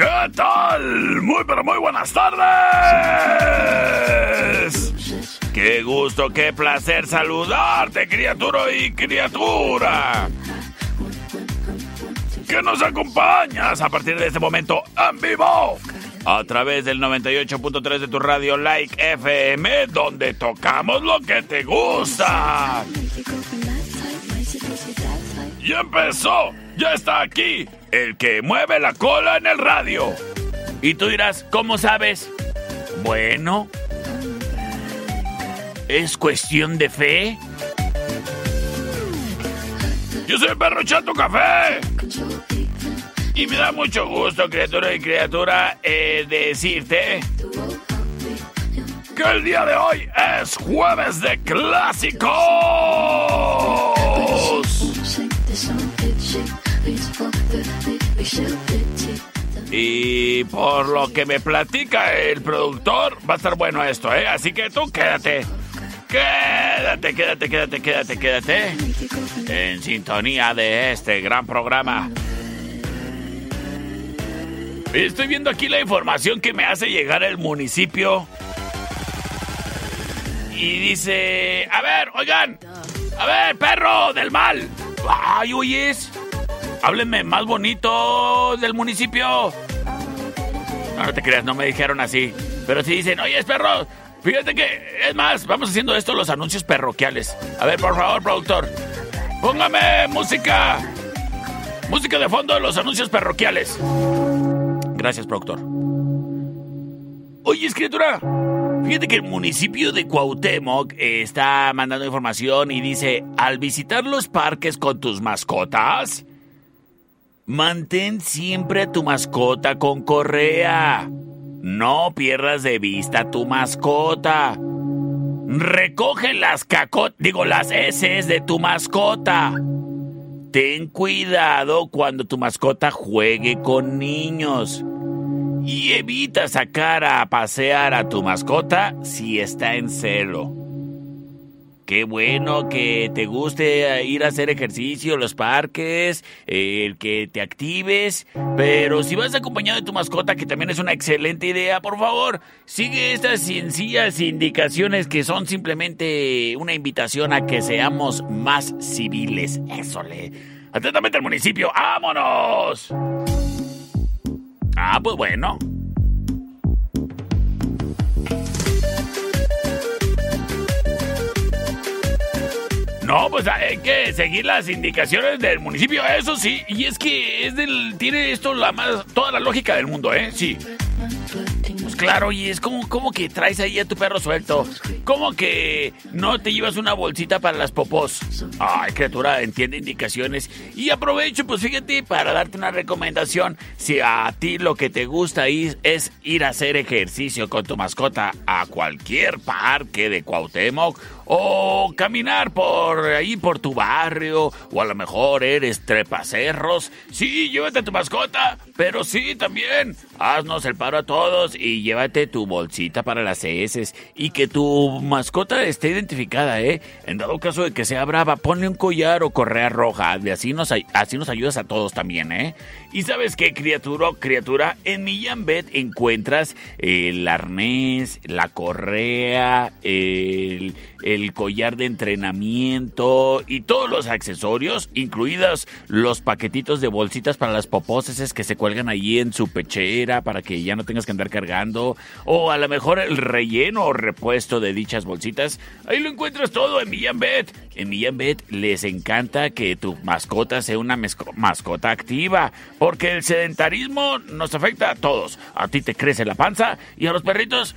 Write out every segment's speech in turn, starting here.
¿Qué tal? Muy pero muy buenas tardes. Qué gusto, qué placer saludarte, criatura y criatura. Que nos acompañas a partir de este momento en vivo. A través del 98.3 de tu radio Like FM, donde tocamos lo que te gusta. Y empezó, ya está aquí, el que mueve la cola en el radio. Y tú dirás, ¿cómo sabes? Bueno, ¿es cuestión de fe? Yo soy Perro Chato Café. Y me da mucho gusto, criatura y criatura, eh, decirte que el día de hoy es jueves de clásicos. Y por lo que me platica el productor, va a estar bueno esto, ¿eh? Así que tú quédate. Quédate, quédate, quédate, quédate, quédate. En sintonía de este gran programa. Estoy viendo aquí la información que me hace llegar el municipio. Y dice, a ver, oigan, a ver, perro del mal. Ay, oyes. Háblenme más bonito del municipio. No, te creas, no me dijeron así. Pero sí dicen, oye, perro, fíjate que, es más, vamos haciendo esto los anuncios parroquiales. A ver, por favor, productor, póngame música. Música de fondo de los anuncios parroquiales. Gracias, productor. Oye, escritura, fíjate que el municipio de Cuauhtémoc eh, está mandando información y dice, al visitar los parques con tus mascotas, mantén siempre a tu mascota con correa. No pierdas de vista a tu mascota. Recoge las cacot, digo las heces de tu mascota. Ten cuidado cuando tu mascota juegue con niños. Y evita sacar a pasear a tu mascota si está en celo. Qué bueno que te guste ir a hacer ejercicio, los parques, el que te actives. Pero si vas acompañado de tu mascota, que también es una excelente idea, por favor, sigue estas sencillas indicaciones que son simplemente una invitación a que seamos más civiles. Eso le. Atentamente al municipio, ¡vámonos! Ah, pues bueno. No, pues hay que seguir las indicaciones del municipio, eso sí. Y es que es del, tiene esto la más, toda la lógica del mundo, ¿eh? Sí. Pues claro, y es como, que traes ahí a tu perro suelto. Como que no te llevas una bolsita para las popós. Ay, criatura, entiende indicaciones. Y aprovecho, pues fíjate, para darte una recomendación. Si a ti lo que te gusta es ir a hacer ejercicio con tu mascota a cualquier parque de Cuauhtémoc o caminar por ahí por tu barrio, o a lo mejor eres trepacerros. Sí, llévate tu mascota, pero sí también haznos el paro a todos y llévate tu bolsita para las heces y que tu mascota esté identificada, ¿eh? En dado caso de que sea brava, ponle un collar o correa roja, así nos, así nos ayudas a todos también, ¿eh? Y sabes qué, criatura, criatura, en Millán Bet encuentras el arnés, la correa, el, collar de entrenamiento y todos los accesorios, incluidos los paquetitos de bolsitas para las popóseses que se cuelgan allí en su pechera para que ya no tengas que andar cargando, o a lo mejor el relleno o repuesto de dichas bolsitas. Ahí lo encuentras todo en Millán Bet. En Millán Bet les encanta que tu mascota sea una mascota activa, porque el sedentarismo nos afecta a todos. A ti te crece la panza y a los perritos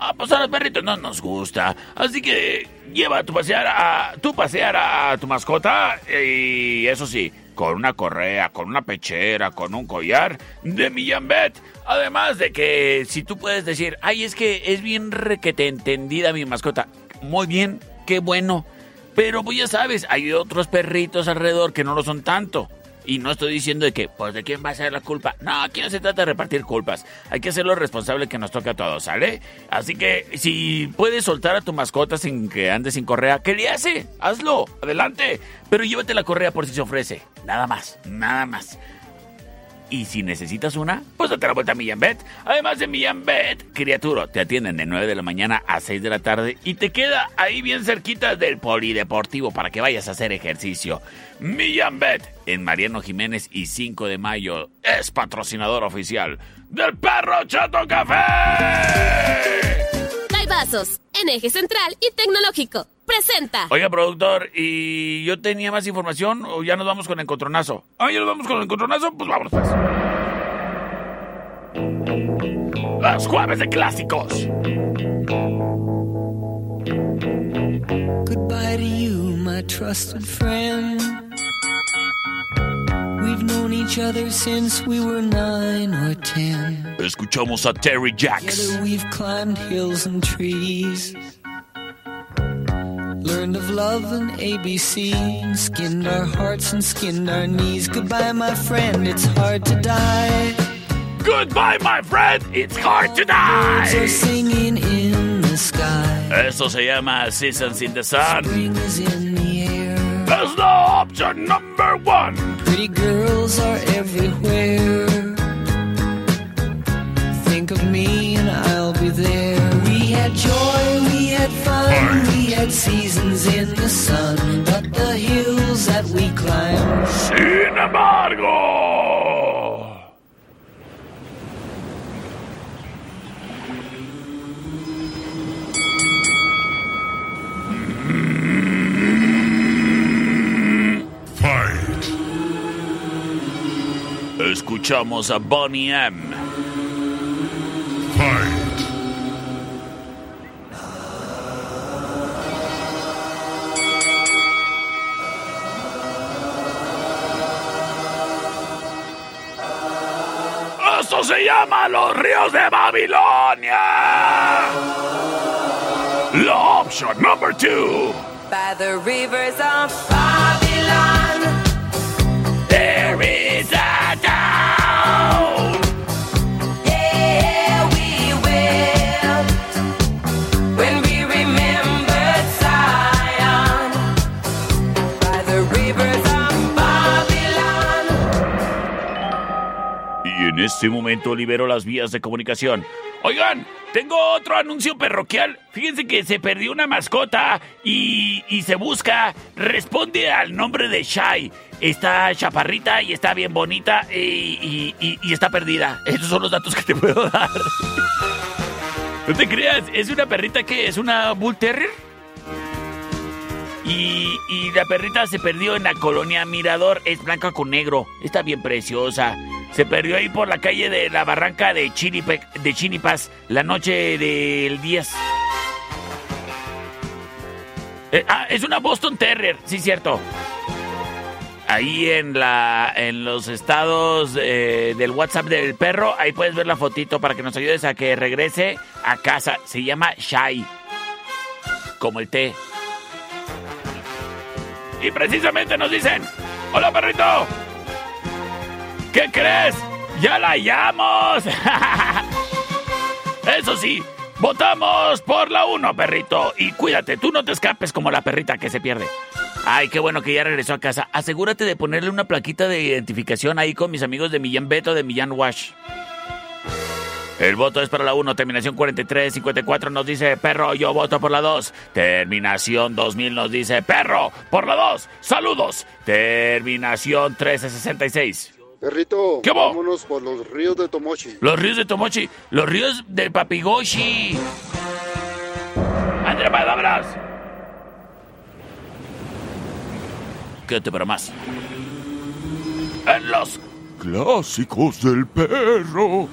Ah, pues a los perritos no nos gusta. Así que lleva a tu pasear a tu pasear a tu mascota y eso sí, con una correa, con una pechera, con un collar de Millambet. Además de que si tú puedes decir, ay, es que es bien requete entendida mi mascota. Muy bien, qué bueno. Pero pues ya sabes, hay otros perritos alrededor que no lo son tanto. Y no estoy diciendo de que, pues, ¿de quién va a ser la culpa? No, aquí no se trata de repartir culpas. Hay que hacerlo responsable que nos toque a todos, ¿sale? Así que, si puedes soltar a tu mascota sin que ande sin correa, ¿qué le hace? Hazlo, adelante. Pero llévate la correa por si se ofrece. Nada más, nada más. Y si necesitas una, pues date la vuelta a Millambet. Además de Millambet, criatura, te atienden de 9 de la mañana a 6 de la tarde y te queda ahí bien cerquita del polideportivo para que vayas a hacer ejercicio. Millambet, en Mariano Jiménez y 5 de mayo, es patrocinador oficial del Perro Chato Café. Vasos, en eje central y tecnológico. Presenta. Oiga, productor, ¿y yo tenía más información o ya nos vamos con el encontronazo? Ah, ya nos vamos con el encontronazo, pues vámonos pues. Los jueves de clásicos. Goodbye to you, my trusted friend. We've known each other since we were nine or ten. Escuchamos a Terry Jacks. Together we've climbed hills and trees. Learned of love and ABC. Skinned our hearts and skinned our knees. Goodbye, my friend, it's hard to die. Goodbye, my friend, it's hard to die. Birds are singing in the sky. Eso se llama Seasons in the Sun. Spring is in the That's the option number one. Pretty girls are everywhere. Think of me and I'll be there. We had joy, we had fun, we had seasons in the sun. But the hills that we climbed. Sin embargo. Escuchamos a Bonnie M. Fight. ¡Esto se llama los ríos de Babilonia! La option number two. By the rivers of Babylon. There is en este momento libero las vías de comunicación. Oigan, tengo otro anuncio parroquial. Fíjense que se perdió una mascota y, y, se busca. Responde al nombre de Shai. Está chaparrita y está bien bonita y, y, está perdida. Esos son los datos que te puedo dar. no te creas, es una perrita que es una Bull Terrier. Y, y la perrita se perdió en la colonia Mirador. Es blanca con negro. Está bien preciosa. Se perdió ahí por la calle de la barranca de, de Chinipas la noche del 10. Eh, ah, es una Boston Terrier, sí, cierto. Ahí en la en los estados eh, del WhatsApp del perro, ahí puedes ver la fotito para que nos ayudes a que regrese a casa. Se llama Shai. Como el té. Y precisamente nos dicen, hola perrito, ¿Qué crees? ¡Ya la hallamos! Eso sí, votamos por la 1, perrito. Y cuídate, tú no te escapes como la perrita que se pierde. Ay, qué bueno que ya regresó a casa. Asegúrate de ponerle una plaquita de identificación ahí con mis amigos de Millán Beto de Millán Wash. El voto es para la 1, terminación 4354 nos dice perro, yo voto por la 2. Terminación 2000 nos dice perro, por la 2. Saludos. Terminación 1366. Perrito, vámonos por los ríos de Tomochi. Los ríos de Tomochi, los ríos de Papigoshi. André palabras. Quédate para más. En los clásicos del perro.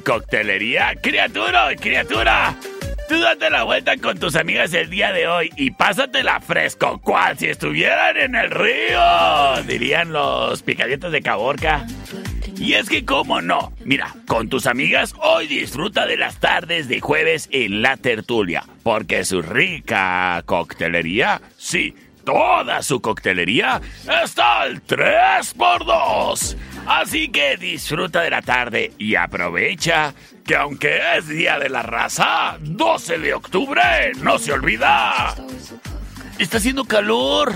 Coctelería, criatura, criatura. Tú date la vuelta con tus amigas el día de hoy y pásatela fresco, cual si estuvieran en el río, dirían los picadientes de Caborca. Y es que, ¿cómo no? Mira, con tus amigas hoy disfruta de las tardes de jueves en la tertulia, porque su rica coctelería, sí, toda su coctelería está al 3x2. Así que disfruta de la tarde y aprovecha que aunque es Día de la Raza, 12 de octubre, no se olvida. Está haciendo calor.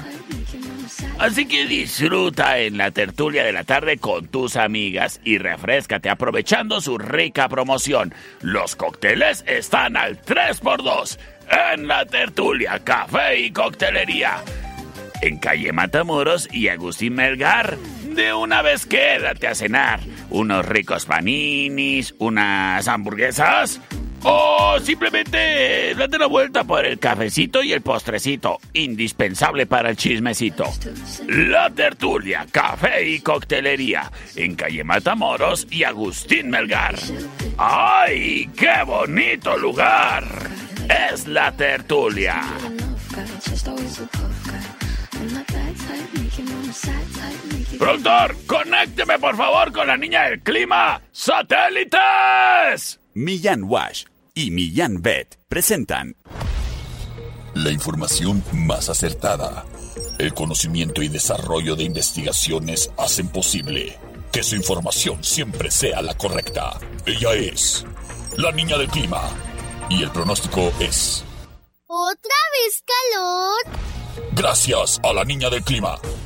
Así que disfruta en la tertulia de la tarde con tus amigas y refrescate aprovechando su rica promoción. Los cócteles están al 3x2 en la tertulia, café y coctelería. En calle Matamoros y Agustín Melgar. De una vez quédate a cenar. Unos ricos paninis, unas hamburguesas. O simplemente date la vuelta por el cafecito y el postrecito, indispensable para el chismecito. La tertulia, café y coctelería, en calle Matamoros y Agustín Melgar. ¡Ay, qué bonito lugar! Es la tertulia. Productor, conécteme por favor con la niña del clima. ¡Satélites! Millán Wash y Millán Vet presentan La información más acertada. El conocimiento y desarrollo de investigaciones hacen posible que su información siempre sea la correcta. Ella es la niña del clima. Y el pronóstico es... ¿Otra vez calor? Gracias a la niña del clima.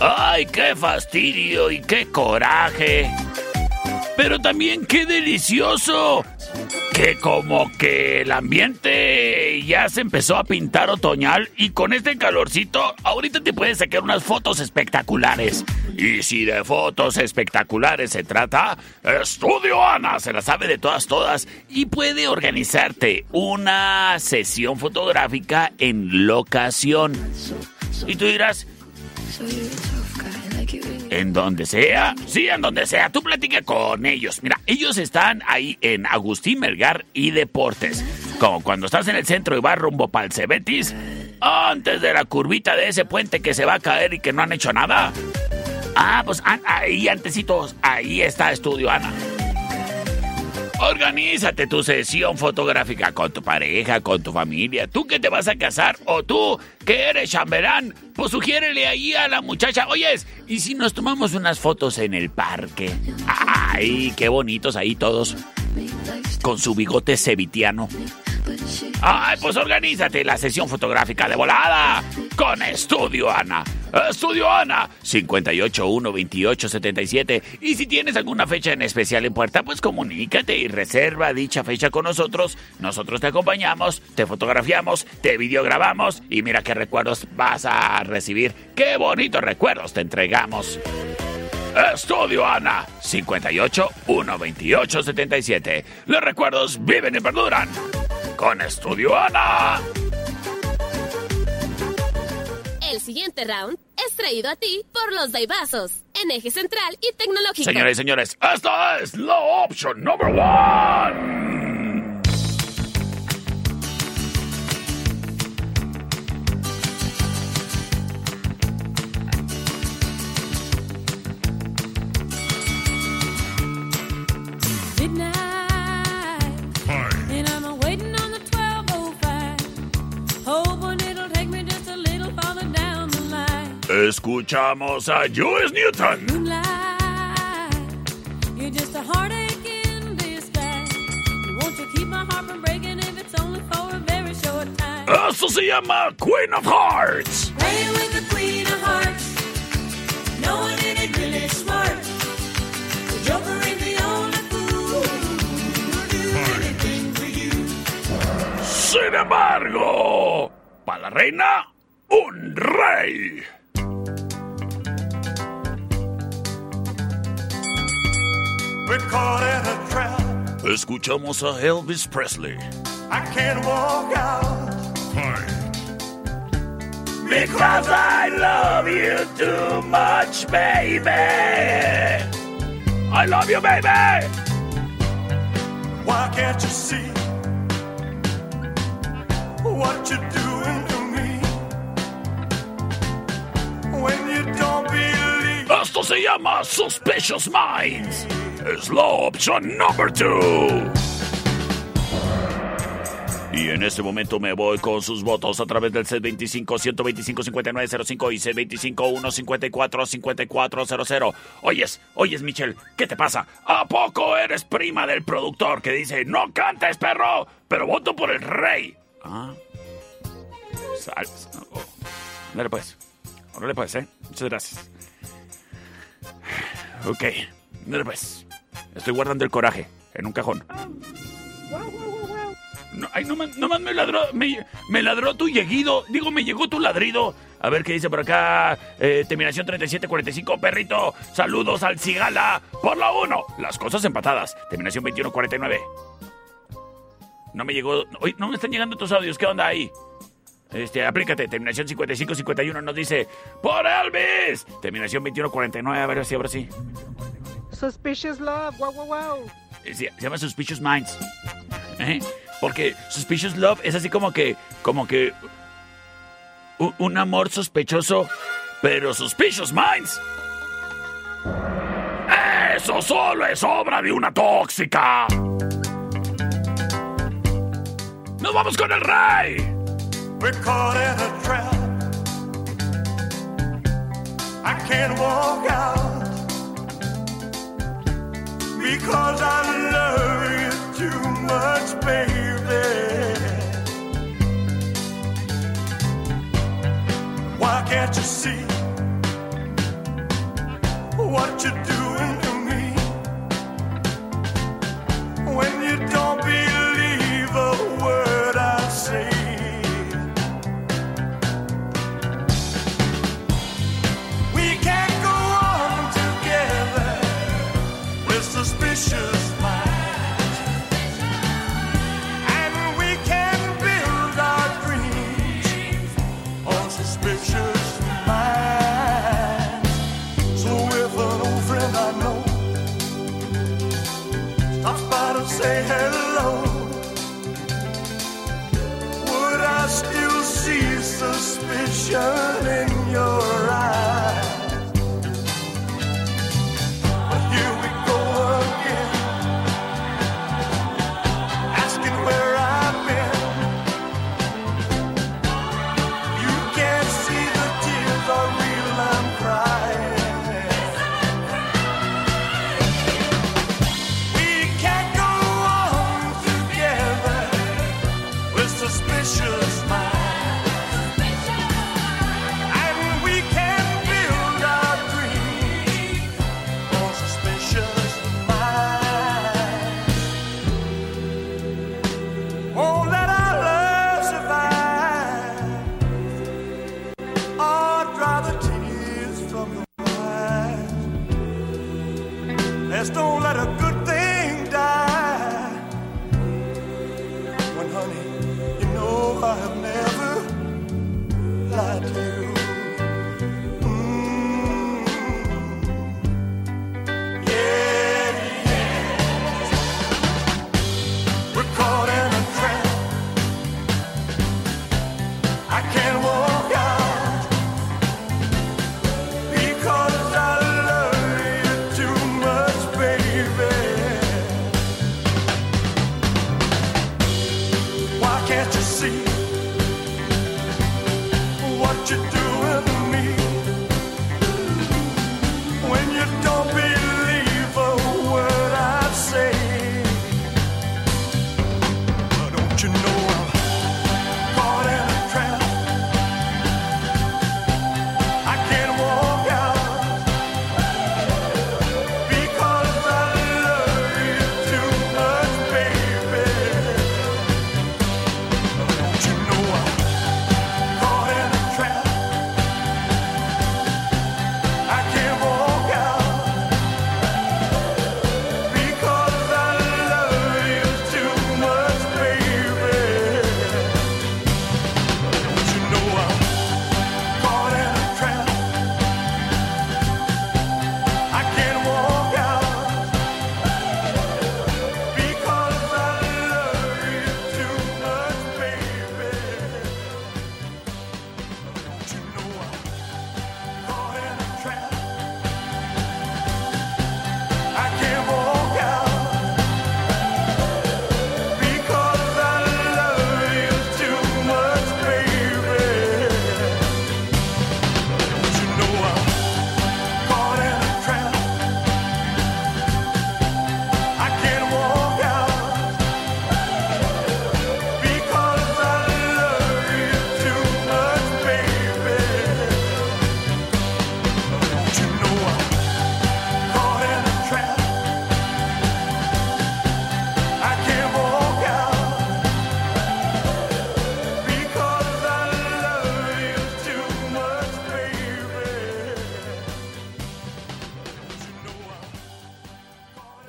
Ay, qué fastidio y qué coraje. Pero también qué delicioso. Que como que el ambiente ya se empezó a pintar otoñal y con este calorcito ahorita te puedes sacar unas fotos espectaculares. Y si de fotos espectaculares se trata, Estudio Ana se la sabe de todas todas y puede organizarte una sesión fotográfica en locación. Y tú dirás, en donde sea, sí, en donde sea, tú platica con ellos. Mira, ellos están ahí en Agustín Melgar y Deportes. Como cuando estás en el centro y vas rumbo para el Cebetis, antes de la curvita de ese puente que se va a caer y que no han hecho nada. Ah, pues ah, ahí antecitos, ahí está Estudio Ana. Organízate tu sesión fotográfica con tu pareja, con tu familia. Tú que te vas a casar o tú que eres chambelán, pues sugiérele ahí a la muchacha, oyes, ¿y si nos tomamos unas fotos en el parque? Ay, qué bonitos ahí todos. Con su bigote sevitiano. Ay, pues organízate la sesión fotográfica de volada con Estudio Ana. Estudio Ana, 5812877. Y si tienes alguna fecha en especial en puerta, pues comunícate y reserva dicha fecha con nosotros. Nosotros te acompañamos, te fotografiamos, te videograbamos y mira qué recuerdos vas a recibir. Qué bonitos recuerdos te entregamos. Estudio Ana, 58 128 77. Los recuerdos viven y perduran. Con Estudio Ana. El siguiente round es traído a ti por los Daibazos, en eje central y tecnológico. Señoras y señores, esta es la opción número 1. Joker ain't the only fool who'll do anything for you. Sin embargo, para la reina, un rey. We're caught in a trap. Escuchamos a Elvis Presley. I can't walk out. Because I love you too much, baby. I love you, baby. Why can't you see what you're doing to me? When you don't believe. Esto se llama Suspicious Minds. Es la opción number two. Y en este momento me voy con sus votos a través del C25-125-5905 y C25-154-5400. Oyes, oyes, Michelle, ¿qué te pasa? ¿A poco eres prima del productor que dice, no cantes, perro, pero voto por el rey? Ah. Sal. Oh. Dale pues. Órale pues, ¿eh? Muchas gracias. Ok. Dale pues. Estoy guardando el coraje en un cajón. No, ay, nomás, nomás me ladró, me, ladró tu lleguido. Digo, me llegó tu ladrido. A ver qué dice por acá. Eh, terminación 3745, perrito. Saludos al Cigala. Por la 1. Las cosas empatadas. Terminación 2149. No me llegó. Hoy no me están llegando tus audios. ¿Qué onda ahí? Este, aplícate. Terminación 5551 nos dice. ¡Por Elvis! Terminación 2149. A ver si ahora sí. Suspicious Love, wow, wow, wow. Se, llama Suspicious Minds. ¿Eh? Porque Suspicious Love es así como que. como que. un amor sospechoso. Pero Suspicious Minds. Eso solo es obra de una tóxica. Nos vamos con el rey. We're caught in a trap. I can't walk out because I love you too much, baby. Why can't you see what you're doing to me when you don't believe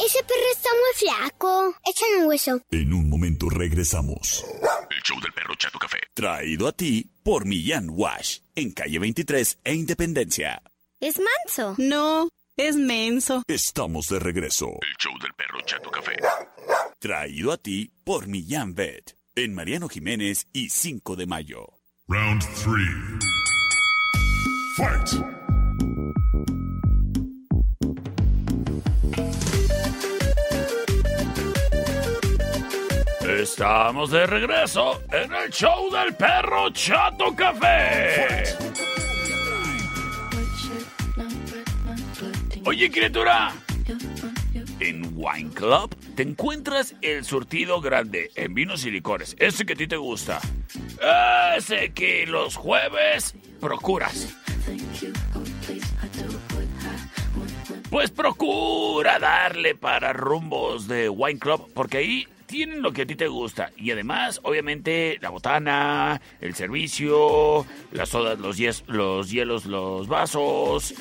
Ese perro está muy flaco. Échale un hueso. En un momento regresamos. El show del perro Chato Café. Traído a ti por Millán Wash. En calle 23 e Independencia. Es manso. No, es menso. Estamos de regreso. El show del perro Chato Café. Traído a ti por Millán Vet. En Mariano Jiménez y 5 de mayo. Round 3. Fight! Estamos de regreso en el show del perro Chato Café. Oye, criatura. En Wine Club te encuentras el surtido grande en vinos y licores. Ese que a ti te gusta. Ese que los jueves procuras. Pues procura darle para rumbos de Wine Club, porque ahí tienen lo que a ti te gusta. Y además, obviamente, la botana, el servicio, las sodas, los, hies- los hielos, los vasos,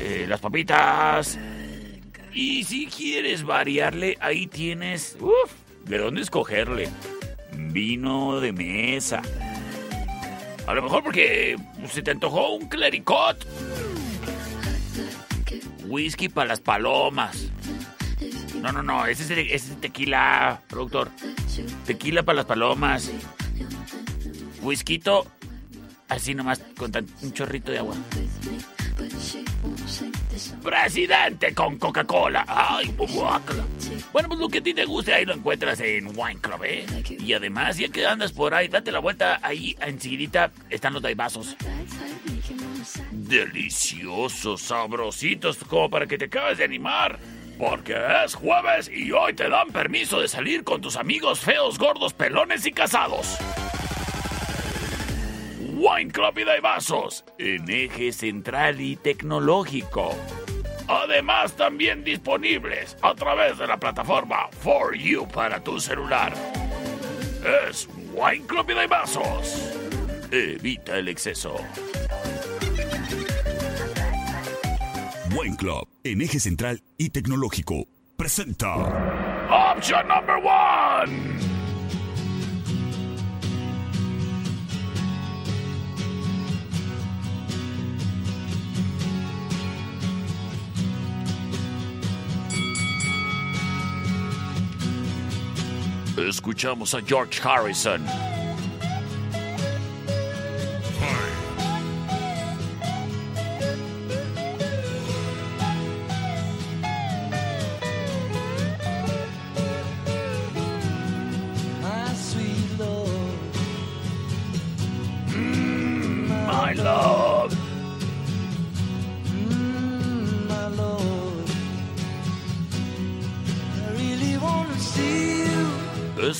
eh, las papitas. Y si quieres variarle, ahí tienes, uff, de dónde escogerle. Vino de mesa. A lo mejor porque se te antojó un clericot. Whisky para las palomas. No, no, no, ese es, ese es tequila, productor. Tequila para las palomas. Whisquito, así nomás, con tan- un chorrito de agua. Presidente con Coca-Cola. Ay, guácala. Bueno, pues lo que a ti te guste, ahí lo encuentras en Wine Club, ¿eh? Y además, ya que andas por ahí, date la vuelta, ahí enseguidita están los daibazos. Deliciosos, sabrositos, como para que te acabes de animar. Porque es jueves y hoy te dan permiso de salir con tus amigos feos, gordos, pelones y casados. Wine Club y Daibazos, en eje central y tecnológico. Además, también disponibles a través de la plataforma For You para tu celular. Es Wine Club y Daibazos. Evita el exceso. Wine Club. En eje central y tecnológico. Presenta. Option number one. Escuchamos a George Harrison.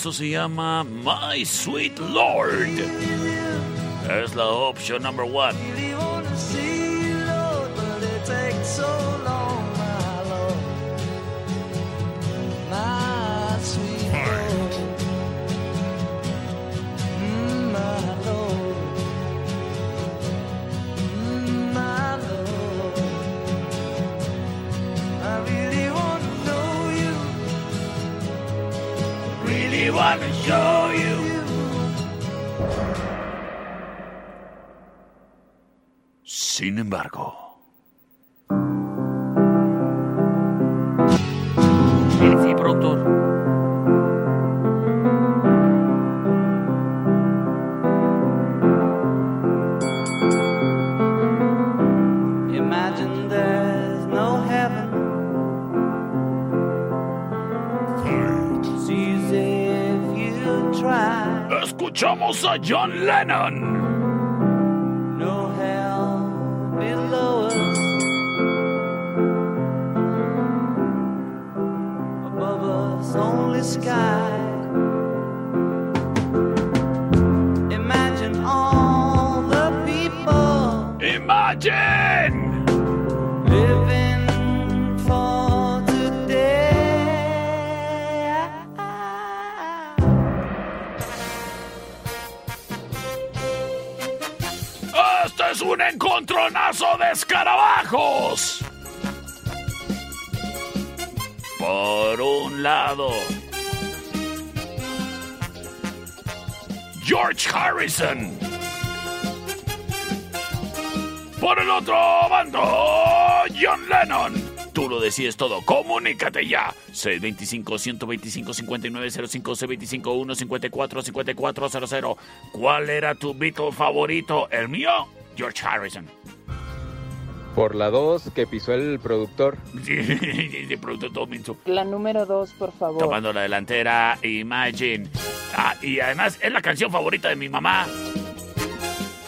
Esto se llama My Sweet Lord. Es la opción number one. Sin embargo. Productor. Imagine there's no heaven. It's easy if you try. Escuchamos a John Lennon. Imagine. living for today. Este es un encontronazo de escarabajos. Por un lado, George Harrison. Por el otro bando, John Lennon. Tú lo decides todo. Comunícate ya. 625-125-5905, C25-154-5400. ¿Cuál era tu Beatle favorito? El mío, George Harrison. Por la 2 que pisó el productor. Sí, de producto todo menso. La número dos, por favor. Tomando la delantera, Imagine. Ah, y además es la canción favorita de mi mamá.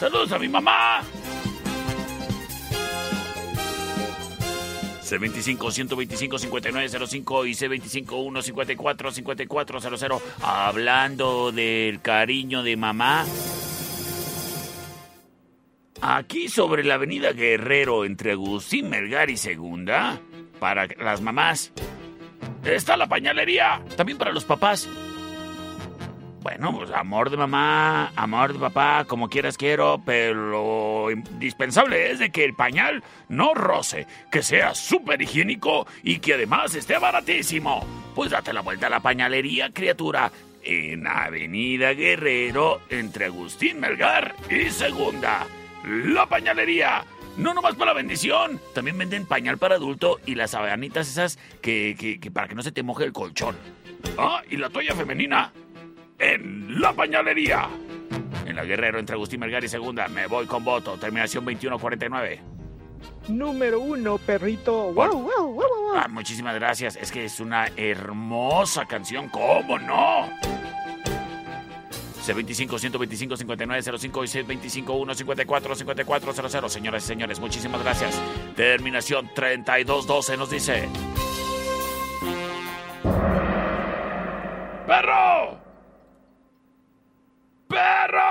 Saludos a mi mamá. C25-125-5905 y C25-154-5400. Hablando del cariño de mamá. Aquí sobre la avenida Guerrero entre Agustín Melgar y Segunda, para las mamás, está la pañalería, también para los papás. Bueno, pues amor de mamá, amor de papá, como quieras quiero, pero lo indispensable es de que el pañal no roce, que sea súper higiénico y que además esté baratísimo. Pues date la vuelta a la pañalería, criatura, en Avenida Guerrero entre Agustín Melgar y Segunda. La pañalería. No nomás para la bendición, también venden pañal para adulto y las sabanitas esas que, que- que para que no se te moje el colchón. Ah, y la toalla femenina en la pañalería. En la Guerrero entre Agustín Melgar y Segunda, me voy con voto. Terminación 2149. Número uno, perrito. Wow, wow, wow, wow, wow. Ah, muchísimas gracias. Es que es una hermosa canción. ¿Cómo no? C25-125-5905 y C25-154-5400. Señoras y señores, muchísimas gracias. Terminación 3212 nos dice... ¡Perro! ¡Perro!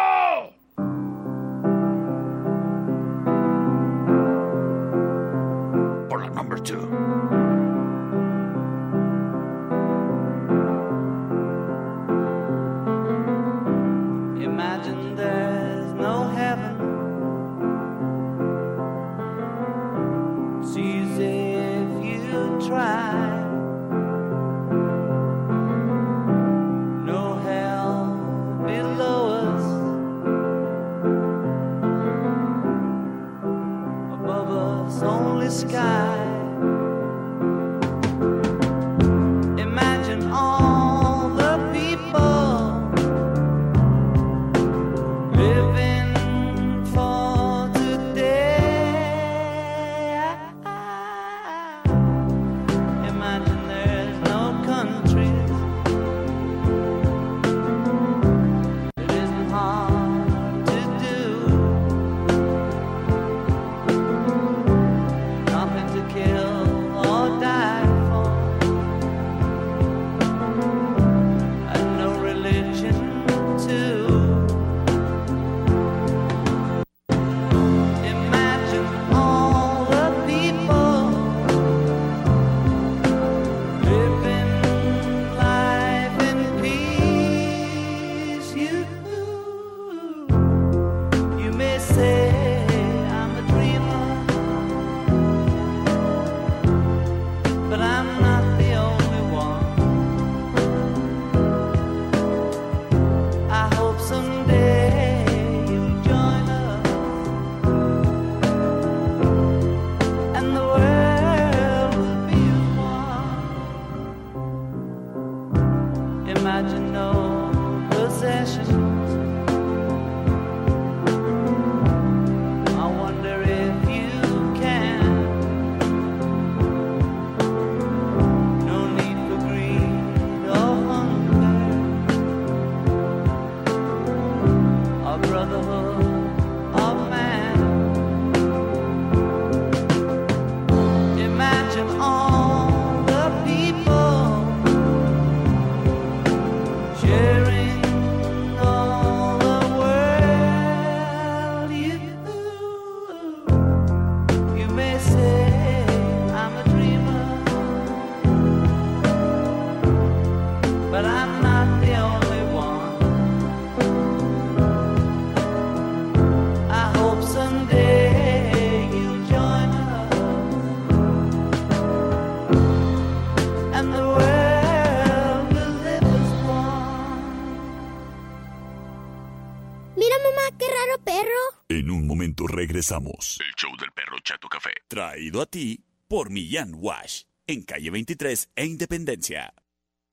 Regresamos. El show del perro Chato Café. Traído a ti por Millán Wash. En calle 23 e Independencia.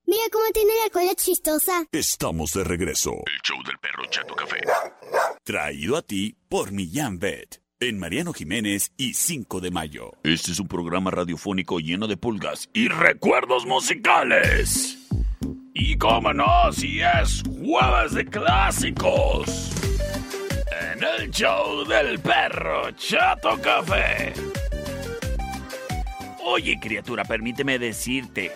Mira cómo tiene la cola chistosa. Estamos de regreso. El show del perro Chato Café. Traído a ti por Millán Vet. En Mariano Jiménez y 5 de mayo. Este es un programa radiofónico lleno de pulgas y recuerdos musicales. Y cómo no, si es jueves de clásicos. En el show del perro Chato Café. Oye, criatura, permíteme decirte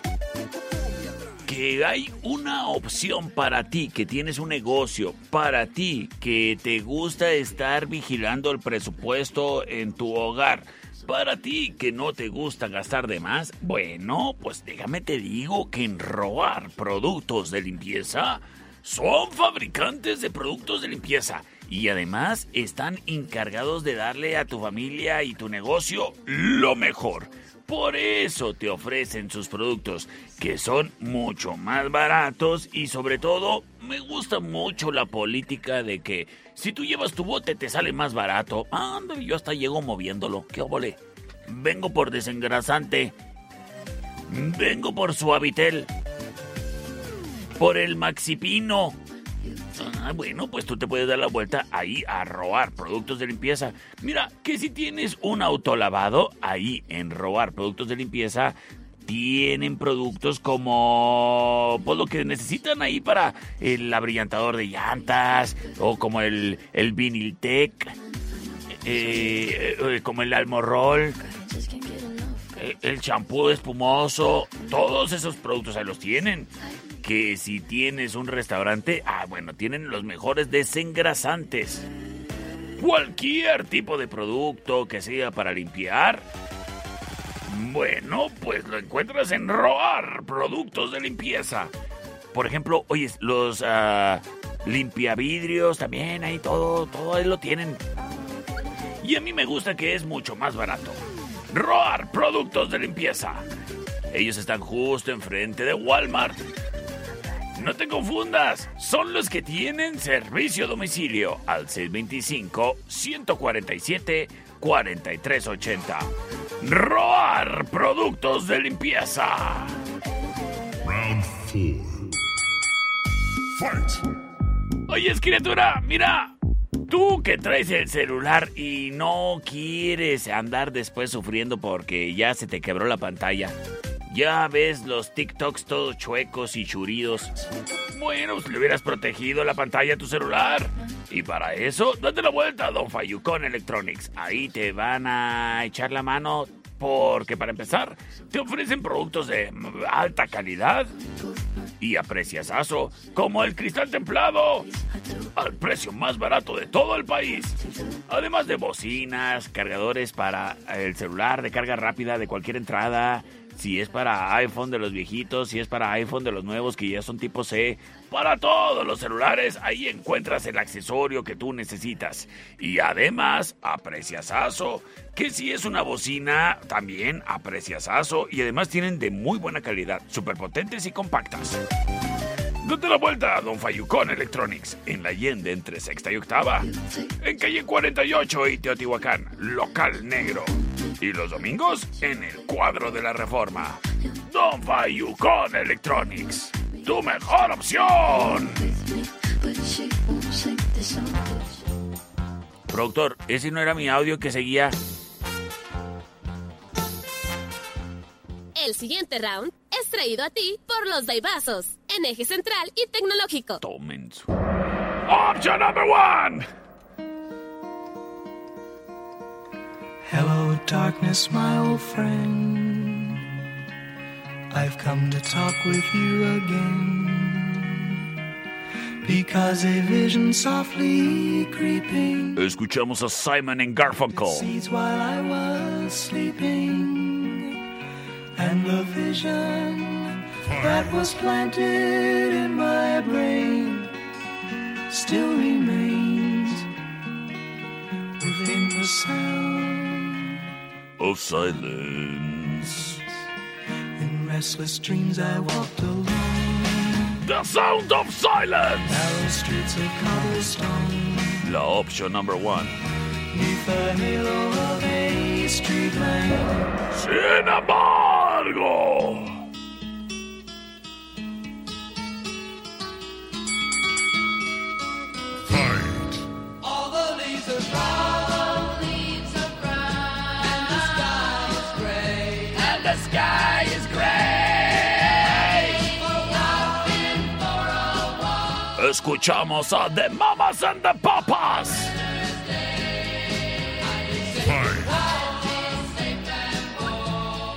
que hay una opción para ti que tienes un negocio, para ti que te gusta estar vigilando el presupuesto en tu hogar. Para ti que no te gusta gastar de más, bueno, pues déjame te digo que en Roar Productos de Limpieza son fabricantes de productos de limpieza y además están encargados de darle a tu familia y tu negocio lo mejor. Por eso te ofrecen sus productos, que son mucho más baratos y sobre todo me gusta mucho la política de que si tú llevas tu bote te sale más barato. Anda, yo hasta llego moviéndolo. ¿Qué óvole? Vengo por desengrasante. Vengo por suavitel. Por el maxipino. Ah, bueno, pues tú te puedes dar la vuelta ahí a robar productos de limpieza. Mira, que si tienes un autolavado, ahí en robar productos de limpieza, tienen productos como pues lo que necesitan ahí para el abrillantador de llantas o como el, el Viniltec, eh, eh, como el Almorrol, eh, el champú espumoso, todos esos productos ahí los tienen que si tienes un restaurante, ah, bueno, tienen los mejores desengrasantes. Cualquier tipo de producto que sea para limpiar. Bueno, pues lo encuentras en Roar, productos de limpieza. Por ejemplo, oye, los ah, limpiavidrios también, ahí todo, todo ahí lo tienen. Y a mí me gusta que es mucho más barato. Roar, productos de limpieza. Ellos están justo enfrente de Walmart. No te confundas, son los que tienen servicio a domicilio al 625-147-4380. Roar Productos de Limpieza. Round 4. Fight. Oye, criatura, mira. Tú que traes el celular y no quieres andar después sufriendo porque ya se te quebró la pantalla. Ya ves los TikToks todos chuecos y churidos. Bueno, pues le hubieras protegido la pantalla a tu celular. Y para eso, date la vuelta a Don Fayucón Electronics. Ahí te van a echar la mano porque para empezar, te ofrecen productos de alta calidad y apreciasazo, como el cristal templado, al precio más barato de todo el país. Además de bocinas, cargadores para el celular de carga rápida de cualquier entrada, si es para iPhone de los viejitos, si es para iPhone de los nuevos que ya son tipo C, para todos los celulares, ahí encuentras el accesorio que tú necesitas. Y además, apreciasazo, que si es una bocina, también apreciasazo. Y además tienen de muy buena calidad, súper potentes y compactas. Date la vuelta a Don Fayucón Electronics, en la Allende entre sexta y octava. En calle 48 y local negro. Y los domingos en el cuadro de la reforma. Don Fayucón Electronics, tu mejor opción. Productor, ese no era mi audio que seguía. El siguiente round es traído a ti por los Daibazos, en eje central y tecnológico. Tomen su. Option number one. Darkness, my old friend. I've come to talk with you again. Because a vision softly creeping Escuchamos a Simon and Garfunkel. seeds while I was sleeping. And the vision that was planted in my brain still remains within the sound. Of silence. In restless dreams I walked alone. The sound of silence. Narrow streets of cobblestone. La option number one. Neath the halo of a street lamp. Sin embargo. Escuchamos a The Mamas and the Papas.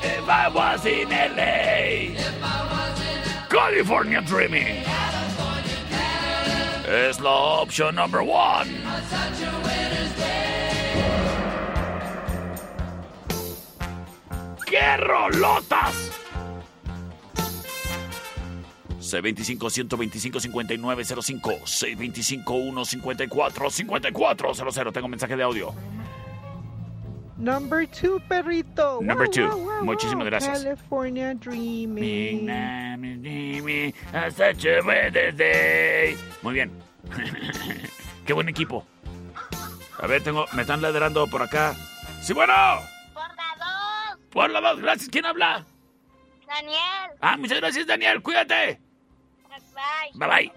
If I was in LA. California Dreaming. Es la opción number one. ¡Qué rolotas! C25-125-5905 C25-154-5400 Tengo un mensaje de audio. Number two, perrito. Number Wow, two. wow, wow, Muchísimas gracias. California Dreaming. Such a Wednesday. Muy bien. Qué buen equipo. A ver, tengo, me están ladrando por acá. Sí, bueno. Por la dos. Por la dos, gracias. ¿Quién habla? Daniel. Ah, muchas gracias, Daniel. Cuídate. Bye. Bye.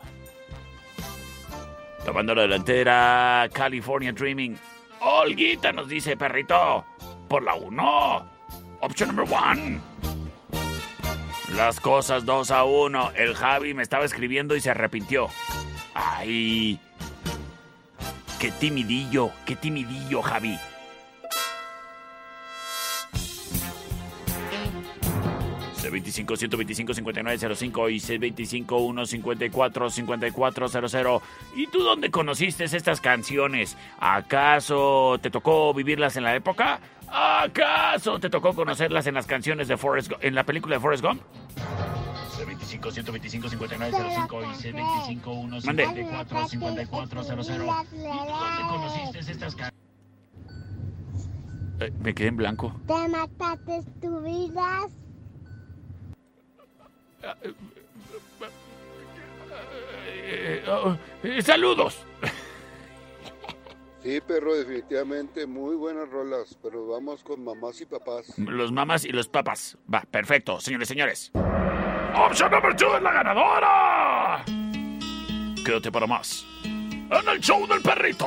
Tomando la delantera, California Dreaming. Olguita nos dice, perrito. Por la 1. Option number one. Las cosas 2 a 1. El Javi me estaba escribiendo y se arrepintió. Ay. Qué timidillo, qué timidillo, Javi. C25 125 5905 y C25 154 5400. ¿Y tú dónde conociste estas canciones? ¿Acaso te tocó vivirlas en la época? ¿Acaso te tocó conocerlas en las canciones de Forrest Gump, en la película de Forrest Gump? C25 125 5905 y C25 154 5400. ¿Y tú dónde conociste estas canciones? Eh, me quedé en blanco. ¿Te mataste tu vida? Eh, saludos. Sí, perro, definitivamente muy buenas rolas, pero vamos con mamás y papás. Los mamás y los papas. Va, perfecto, señores, señores. Opción número 2 es la ganadora. Quédate para más. En el show del perrito.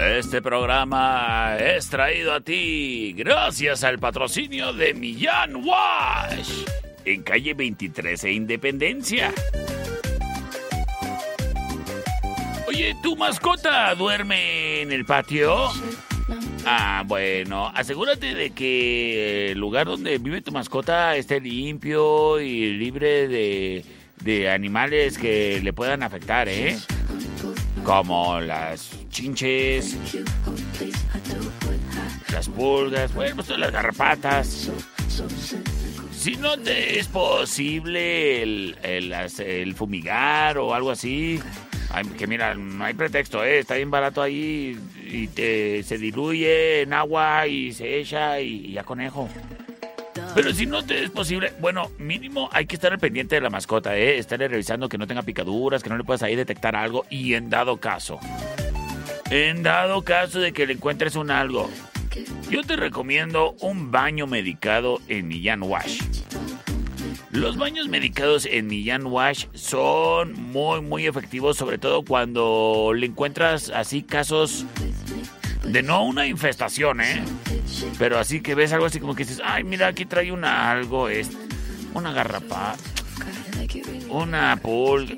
Este programa es traído a ti gracias al patrocinio de Millán Wash en calle 23 e Independencia. Oye, ¿tu mascota duerme en el patio? Ah, bueno, asegúrate de que el lugar donde vive tu mascota esté limpio y libre de, de animales que le puedan afectar, ¿eh? Como las chinches, las pulgas, bueno, pues las garrapatas. Si no te es posible el, el el fumigar o algo así, que mira, no hay pretexto, ¿eh? está bien barato ahí y te, se diluye en agua y se echa y ya conejo. Pero si no te es posible, bueno, mínimo hay que estar al pendiente de la mascota, ¿eh? Estarle revisando que no tenga picaduras, que no le puedas ahí detectar algo y en dado caso, en dado caso de que le encuentres un algo, yo te recomiendo un baño medicado en Millán Wash. Los baños medicados en Millán Wash son muy, muy efectivos, sobre todo cuando le encuentras así casos de no una infestación, ¿eh? Pero así que ves algo así como que dices, ay, mira, aquí trae una algo, es una garrapata, una pulga.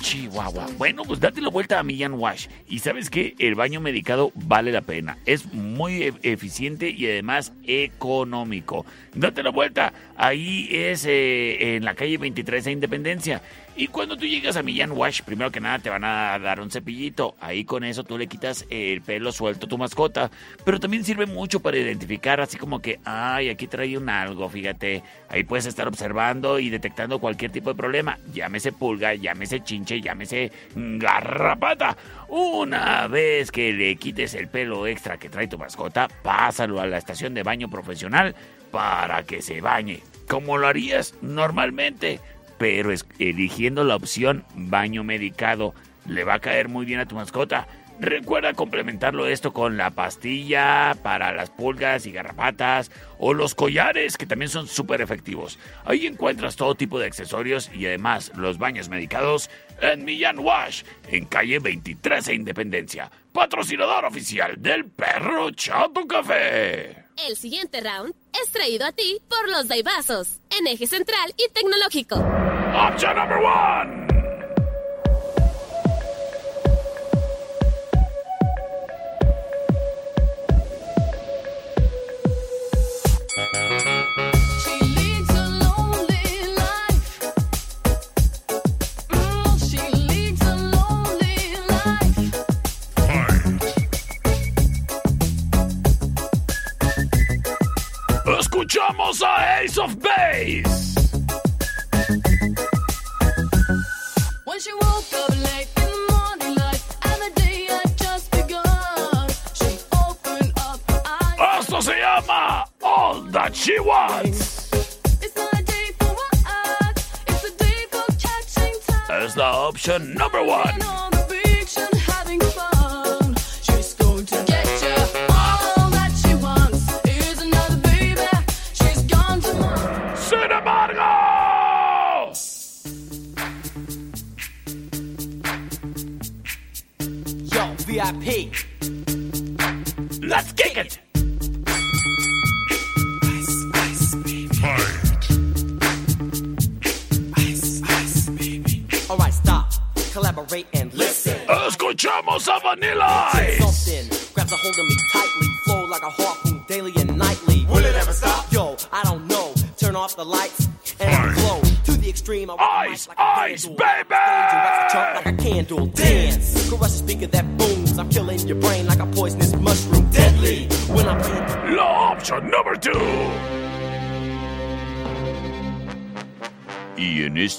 Chihuahua. Bueno, pues date la vuelta a Millán Wash. Y sabes que el baño medicado vale la pena. Es muy e- eficiente y además económico. Date la vuelta. Ahí es eh, en la calle 23 de Independencia. Y cuando tú llegas a Millán Wash, primero que nada te van a dar un cepillito. Ahí con eso tú le quitas el pelo suelto a tu mascota. Pero también sirve mucho para identificar, así como que, ay, aquí trae un algo, fíjate. Ahí puedes estar observando y detectando cualquier tipo de problema. Llámese pulga, llámese chinche, llámese garrapata. Una vez que le quites el pelo extra que trae tu mascota, pásalo a la estación de baño profesional para que se bañe. Como lo harías normalmente pero es- eligiendo la opción baño medicado le va a caer muy bien a tu mascota. Recuerda complementarlo esto con la pastilla para las pulgas y garrapatas o los collares que también son súper efectivos. Ahí encuentras todo tipo de accesorios y además los baños medicados en Millán Wash, en calle 23 e Independencia. Patrocinador oficial del Perro Chato Café. El siguiente round es traído a ti por los Daibazos, en eje central y tecnológico. Option number one. She opened up her eyes. Esto se llama All That She Wants. It's not a day for what? It's a day for catching time. Es la opción number one.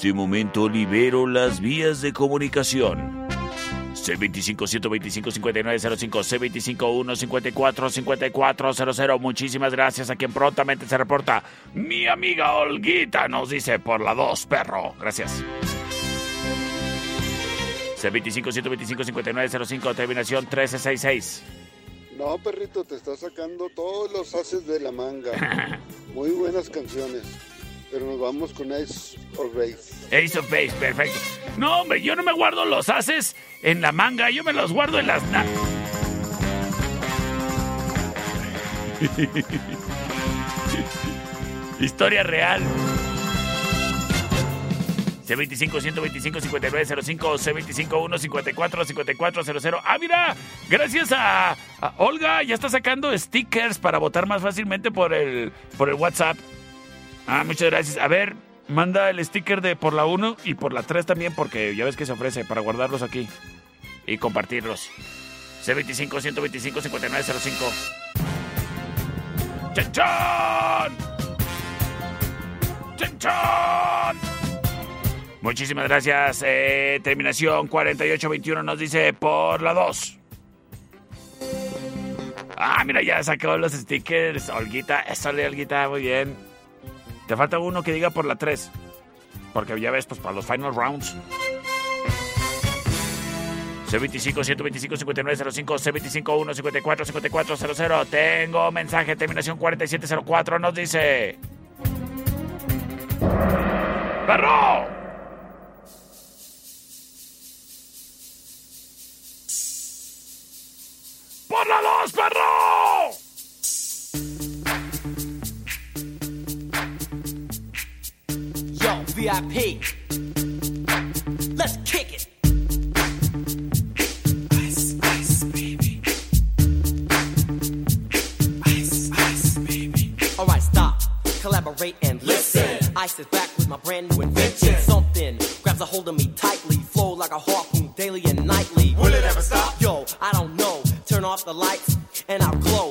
Este momento libero las vías de comunicación. C25-125-5905, C25-154-5400. Muchísimas gracias a quien prontamente se reporta. Mi amiga Olguita nos dice por la 2, perro. Gracias. C25-125-5905, terminación 1366. No, perrito, te está sacando todos los haces de la manga. Muy buenas canciones. Pero nos vamos con Ace of Base. Ace of Base, perfecto. No, hombre, yo no me guardo los haces en la manga, yo me los guardo en las... Historia real. C25-125-5905, C25-154-5400. Ah, mira, gracias a, a Olga, ya está sacando stickers para votar más fácilmente por el, por el WhatsApp. Ah, muchas gracias. A ver, manda el sticker de por la 1 y por la 3 también, porque ya ves que se ofrece para guardarlos aquí y compartirlos. C25-125-5905. ¡Chan, chan! ¡Chan, Muchísimas gracias. Eh, terminación 4821 nos dice por la 2. Ah, mira, ya sacó los stickers. Olguita, eso Olguita, muy bien. Te falta uno que diga por la 3. Porque ya ves, pues para los final rounds. C25 125 5905 C25 154 5400 Tengo mensaje, terminación 4704 Nos dice ¡Perro! ¡Por la 2, perro! VIP. Let's kick it. Ice, ice, baby. Ice, ice, baby. All right, stop. Collaborate and listen. Ice is back with my brand new invention. Something grabs a hold of me tightly. Flow like a harpoon daily and nightly. Will it ever stop? Yo, I don't know. Turn off the lights and I'll glow.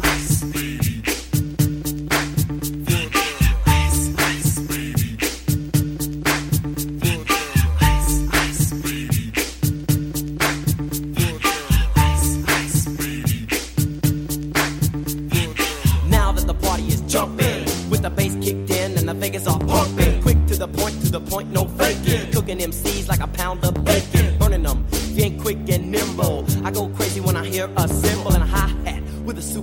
faking. Cooking MCs like a pound of bacon.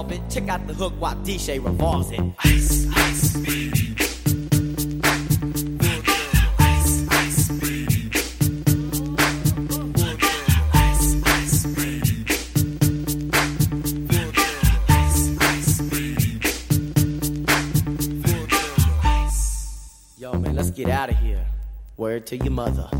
orbit. Check out the hook while DJ revolves it. Yo, man, let's get out of here. Word to your mother.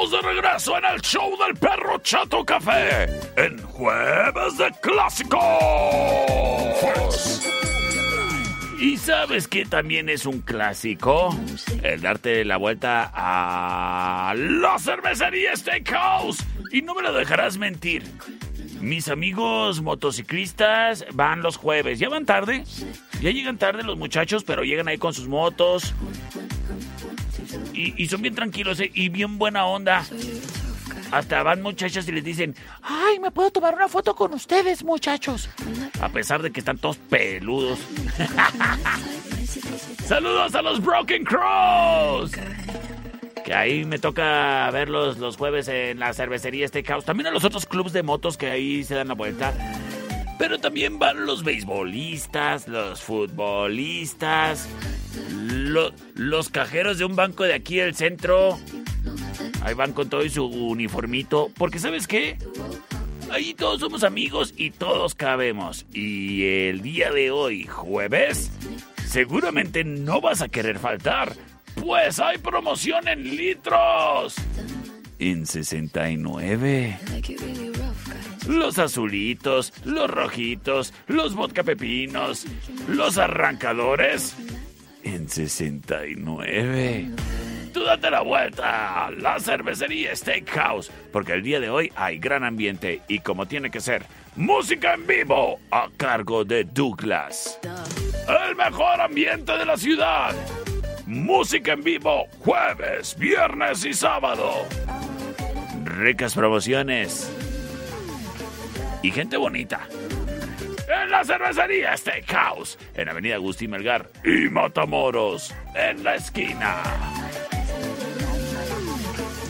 De regreso en el show del perro Chato Café. En Jueves de Clásicos. ¿Y sabes qué también es un clásico? El darte la vuelta a la cervecería Steakhouse. Y no me lo dejarás mentir. Mis amigos motociclistas van los jueves. ¿Ya van tarde? Ya llegan tarde los muchachos, pero llegan ahí con sus motos. Y, son bien tranquilos ¿eh? y bien buena onda. Hasta van muchachas y les dicen, ay, ¿me puedo tomar una foto con ustedes, muchachos? A pesar de que están todos peludos. Saludos a los Broken Crows. Que ahí me toca verlos los jueves en la cervecería Steakhouse. También a los otros clubs de motos que ahí se dan la vuelta. Pero también van los beisbolistas, los futbolistas, lo- los cajeros de un banco de aquí del centro. Ahí van con todo y su uniformito. Porque ¿sabes qué? Ahí todos somos amigos y todos cabemos. Y el día de hoy, jueves, seguramente no vas a querer faltar. Pues hay promoción en litros. En 69. Los azulitos, los rojitos, los vodka pepinos, los arrancadores. En 69. Tú date la vuelta a la cervecería Steakhouse, porque el día de hoy hay gran ambiente y como tiene que ser, música en vivo a cargo de Douglas. El mejor ambiente de la ciudad. Música en vivo jueves, viernes y sábado ricas promociones y gente bonita. En la cervecería Steakhouse, en Avenida Agustín Melgar y Matamoros, en la esquina.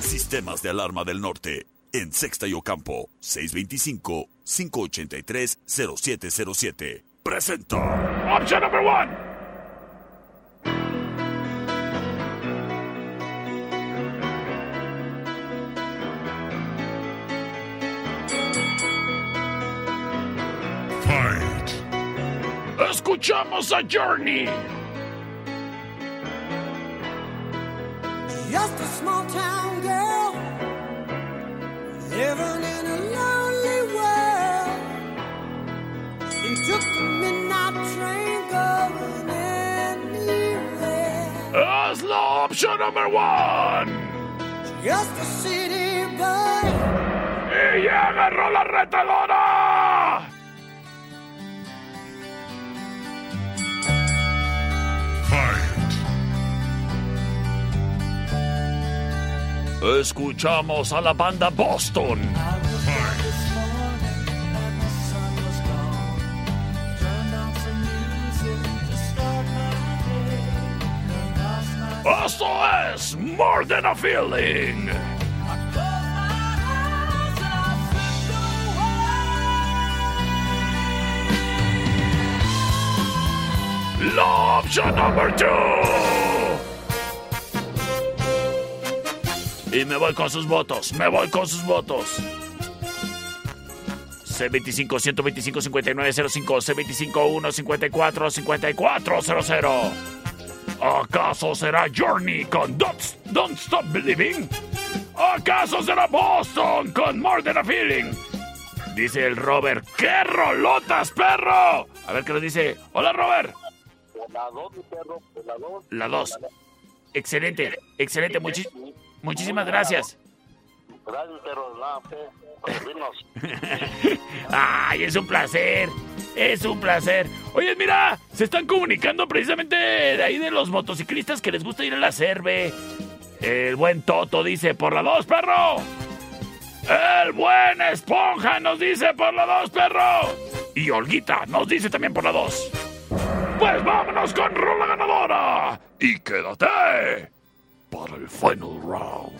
Sistemas de alarma del norte, en Sexta y Ocampo, 625-583-0707. Presenta. Opción número 1. Escuchamos a Journey. Just a small town girl living in a lonely world. She took the midnight train going anywhere. Es la opción number one. Just a city boy. Y ya agarró la retadora. Escuchamos a la banda Boston. Esto es More Than a Feeling. La opción number two. Y me voy con sus votos, me voy con sus votos. C25-125-5905, C25-154-5400. ¿Acaso será Journey con Don't, Don't Stop Believing? ¿Acaso será Boston con More Than a Feeling? Dice el Robert, ¡qué rolotas, perro! A ver qué nos dice. Hola, Robert. La dos, mi perro, la dos. La 2. Excelente, excelente. Muchi- muchísimas gracias. Gracias, por servirnos. Ay, es un placer. Es un placer. Oye, mira, se están comunicando precisamente de ahí de los motociclistas que les gusta ir a la cerve. El buen Toto dice, por la 2, perro. El buen Esponja nos dice por la 2, perro. Y Olguita nos dice también por la 2. Pues vámonos con Rola Ganadora. Y quédate para el final round.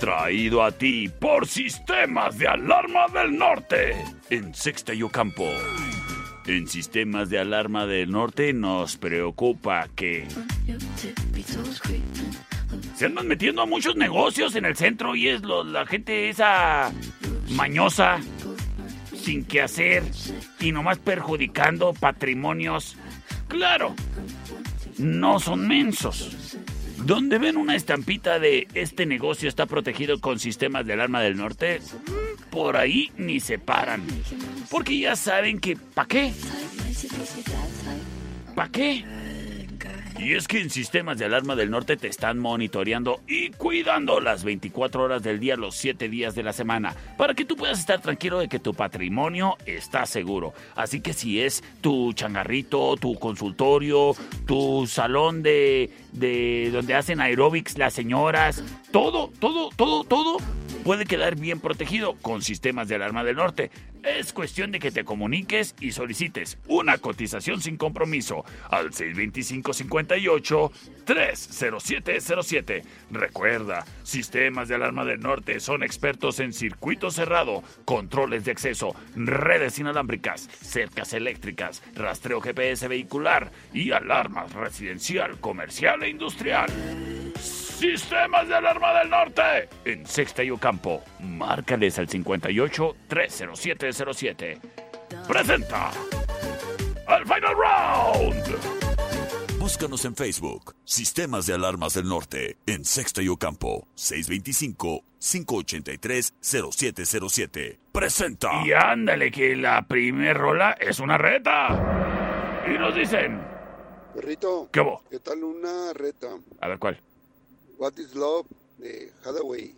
Traído a ti por Sistemas de Alarma del Norte. En Sexta y Ocampo. En Sistemas de Alarma del Norte nos preocupa que se andan metiendo a muchos negocios en el centro y es la gente esa mañosa, sin que hacer y nomás perjudicando patrimonios. Claro, no son mensos. Donde ven una estampita de este negocio está protegido con sistemas de alarma del norte, por ahí ni se paran. Porque ya saben que, ¿pa' qué? ¿Pa' qué? Y es que en sistemas de alarma del norte te están monitoreando y cuidando las 24 horas del día, los 7 días de la semana, para que tú puedas estar tranquilo de que tu patrimonio está seguro. Así que si es tu changarrito, tu consultorio, tu salón de, de donde hacen aeróbics las señoras, todo, todo, todo, todo puede quedar bien protegido con sistemas de alarma del norte. Es cuestión de que te comuniques y solicites una cotización sin compromiso al 625-58 30707. Recuerda, sistemas de alarma del norte son expertos en circuito cerrado, controles de acceso, redes inalámbricas, cercas eléctricas, rastreo GPS vehicular y alarmas residencial, comercial e industrial. Sistemas de alarma del norte en Sexta y Ocampo. Márcales al 58 30707. Presenta al Final Round. Búscanos en Facebook. Sistemas de Alarmas del Norte. En Sexta y Ocampo. 625-583-0707. Presenta. Y ándale que la primer rola es una reta. Y nos dicen, Perrito. ¿Qué hubo? ¿Qué tal una reta? a ver cuál. What is love de Hathaway.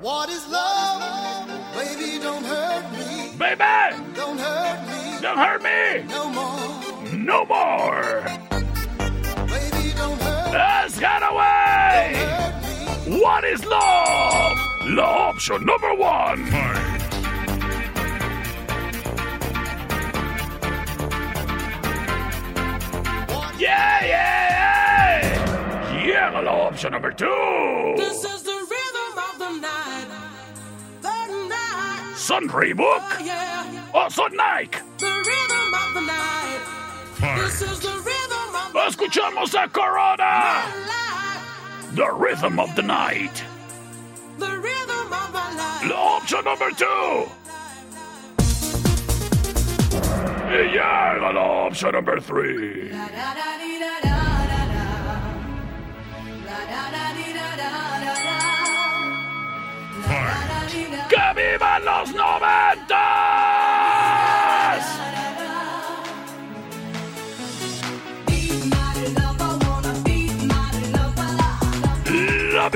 What is love? Baby, don't hurt me. Baby! Don't hurt me. Don't hurt me! No more. No more! Baby, don't hurt That's Hathaway! What is love? Love option number one. Yeah, yeah, yeah! Yeah, option number two. This is the rhythm of the night. The night. Sun Reebok? Oh, yeah. Oh, Nike. The rhythm of the night. This is the rhythm of the Escuchamos a Corona. The rhythm of the night. The rhythm of the night. Option number two. Y llega la option number three. ¡Que vivan los noventas! Love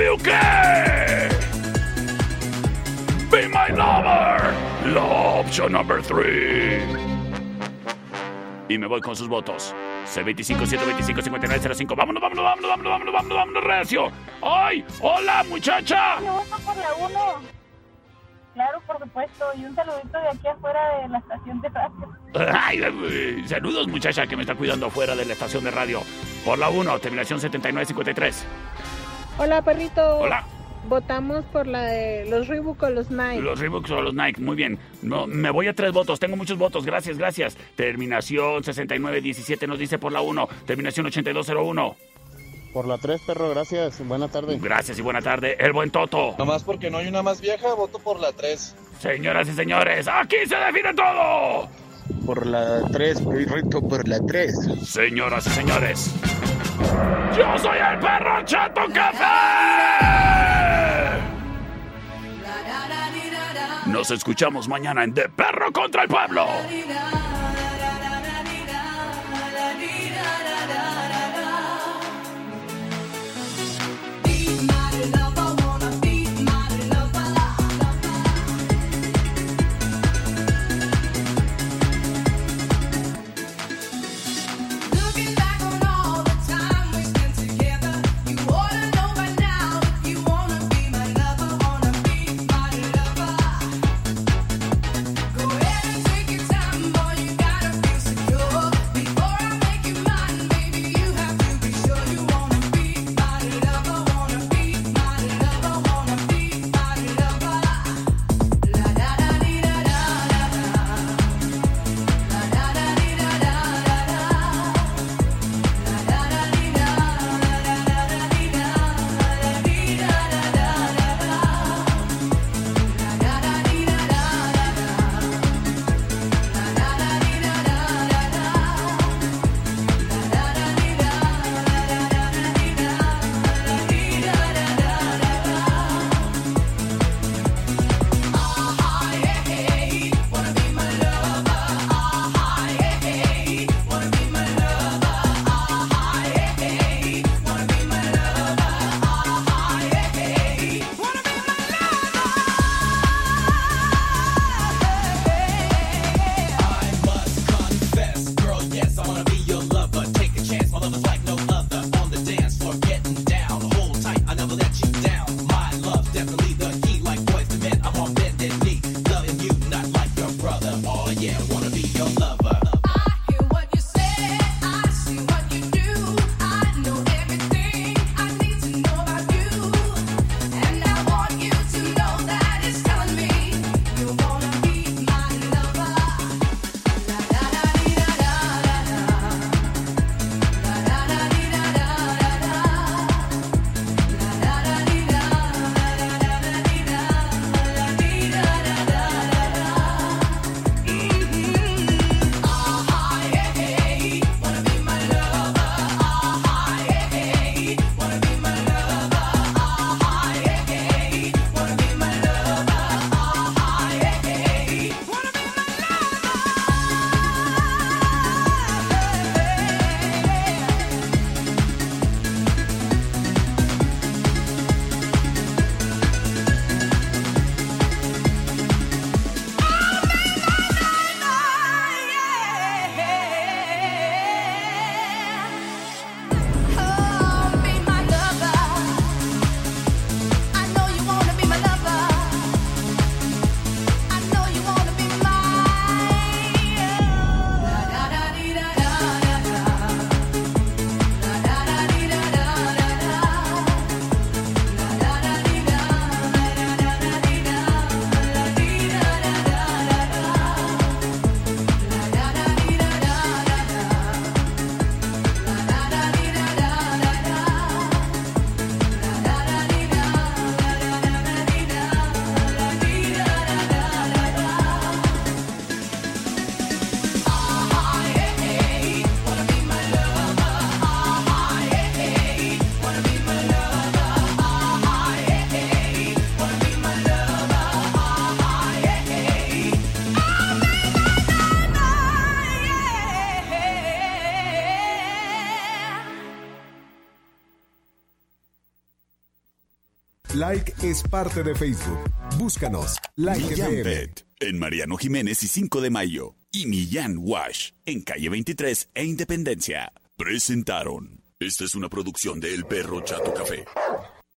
Be my lover. La option number three. Y me voy con sus votos. C25 125 5905. Vámonos, vámonos, vámonos, vámonos, vámonos, vámonos, vámonos, recio. ¡Ay! ¡Hola, muchacha! No, por la 1. Claro, por supuesto. Y un saludito de aquí afuera de la estación de radio. Ay, ay, saludos, muchacha que me está cuidando afuera de la estación de radio. Por la 1, terminación 7953. Hola, perrito. Hola. Votamos por la de los Reebok o los Nike. Los Reeboks o los Nike, muy bien. No, me voy a tres votos, tengo muchos votos, gracias, gracias. Terminación 6917 nos dice por la 1, terminación 8201. Por la 3, perro, gracias. Buena tarde. Gracias y buena tarde, el buen Toto. Nomás porque no hay una más vieja, voto por la 3. Señoras y señores, aquí se define todo. Por la 3, perrito, por la 3. Señoras y señores, yo soy el perro Chato Café. Nos escuchamos mañana en De Perro contra el Pueblo. Like es parte de Facebook. Búscanos. Like Millán FM. En Mariano Jiménez y 5 de Mayo. Y Millán Wash en calle 23 e Independencia. Presentaron. Esta es una producción de El Perro Chato Café.